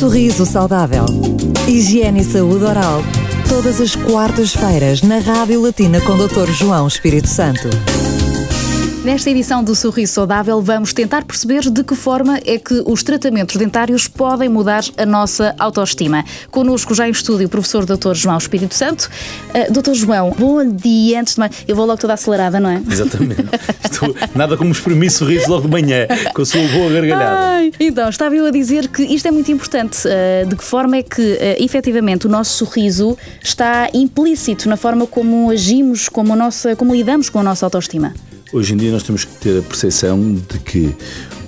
Sorriso Saudável. Higiene e Saúde Oral. Todas as quartas-feiras na Rádio Latina com Dr. João Espírito Santo. Nesta edição do Sorriso Saudável, vamos tentar perceber de que forma é que os tratamentos dentários podem mudar a nossa autoestima. Connosco já em estúdio o professor Dr. João Espírito Santo. Uh, Dr. João, bom dia. Antes de mais, eu vou logo toda acelerada, não é? Exatamente. Estou, nada como exprimir sorriso logo de manhã, com a sua boa gargalhada. Ai, então, estava eu a dizer que isto é muito importante. Uh, de que forma é que, uh, efetivamente, o nosso sorriso está implícito na forma como agimos, como, a nossa, como lidamos com a nossa autoestima? Hoje em dia nós temos que ter a percepção de que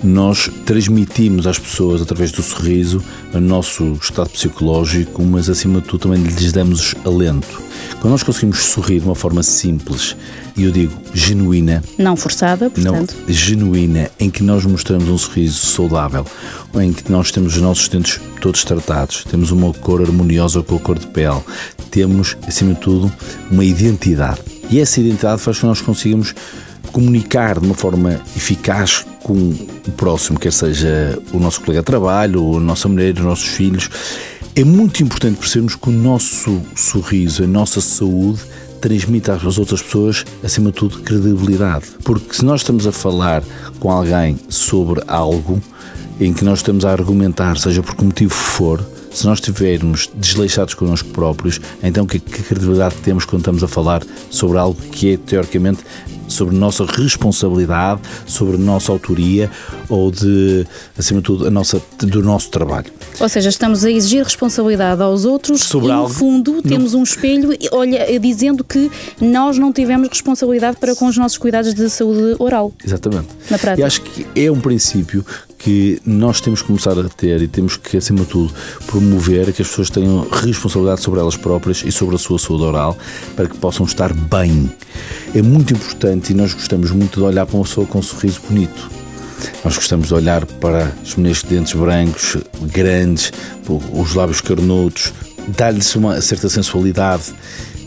nós transmitimos às pessoas através do sorriso o nosso estado psicológico, mas acima de tudo também lhes damos alento. Quando nós conseguimos sorrir de uma forma simples, e eu digo genuína, não forçada, portanto, não, genuína, em que nós mostramos um sorriso saudável, em que nós temos os nossos dentes todos tratados, temos uma cor harmoniosa com a cor de pele, temos acima de tudo uma identidade. E essa identidade faz com que nós consigamos comunicar de uma forma eficaz com o próximo, quer seja o nosso colega de trabalho, a nossa mulher, os nossos filhos. É muito importante percebermos que o nosso sorriso, a nossa saúde, transmite às outras pessoas, acima de tudo, credibilidade. Porque se nós estamos a falar com alguém sobre algo em que nós estamos a argumentar, seja por que motivo for, se nós estivermos desleixados connosco próprios, então que, que credibilidade temos quando estamos a falar sobre algo que é, teoricamente, sobre nossa responsabilidade, sobre nossa autoria ou de, acima de tudo, a nossa, do nosso trabalho. Ou seja, estamos a exigir responsabilidade aos outros sobre e, no algo, fundo, temos no... um espelho olha, dizendo que nós não tivemos responsabilidade para com os nossos cuidados de saúde oral. Exatamente. Na prática. E acho que é um princípio que nós temos que começar a ter e temos que, acima de tudo, promover que as pessoas tenham responsabilidade sobre elas próprias e sobre a sua saúde oral para que possam estar bem. É muito importante e nós gostamos muito de olhar para uma pessoa com um sorriso bonito. Nós gostamos de olhar para os meninos de dentes brancos, grandes, os lábios carnudos, dar-lhes uma certa sensualidade,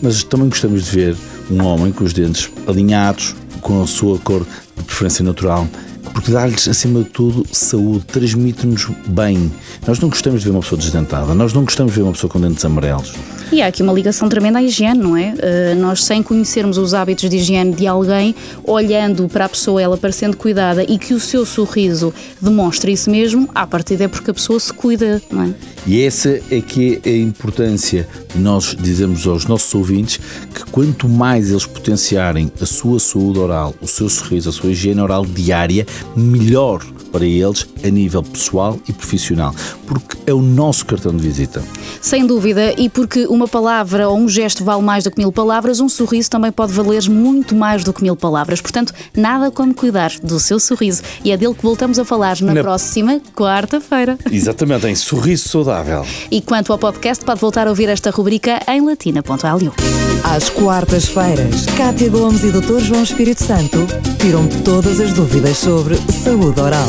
mas também gostamos de ver um homem com os dentes alinhados, com a sua cor de preferência natural, porque dá-lhes, acima de tudo, saúde, transmite-nos bem. Nós não gostamos de ver uma pessoa desdentada, nós não gostamos de ver uma pessoa com dentes amarelos. E há aqui uma ligação tremenda à higiene, não é? Uh, nós, sem conhecermos os hábitos de higiene de alguém, olhando para a pessoa, ela parecendo cuidada e que o seu sorriso demonstra isso mesmo, à partida é porque a pessoa se cuida, não é? E essa é que é a importância de nós dizermos aos nossos ouvintes que quanto mais eles potenciarem a sua saúde oral, o seu sorriso, a sua higiene oral diária, melhor para eles a nível pessoal e profissional, porque é o nosso cartão de visita. Sem dúvida, e porque uma palavra ou um gesto vale mais do que mil palavras, um sorriso também pode valer muito mais do que mil palavras. Portanto, nada como cuidar do seu sorriso. E é dele que voltamos a falar na, na... próxima quarta-feira. Exatamente, em Sorriso Saudável. E quanto ao podcast, pode voltar a ouvir esta rubrica em latina.lu. Às quartas-feiras, Cátia Gomes e Dr. João Espírito Santo tiram todas as dúvidas sobre saúde oral.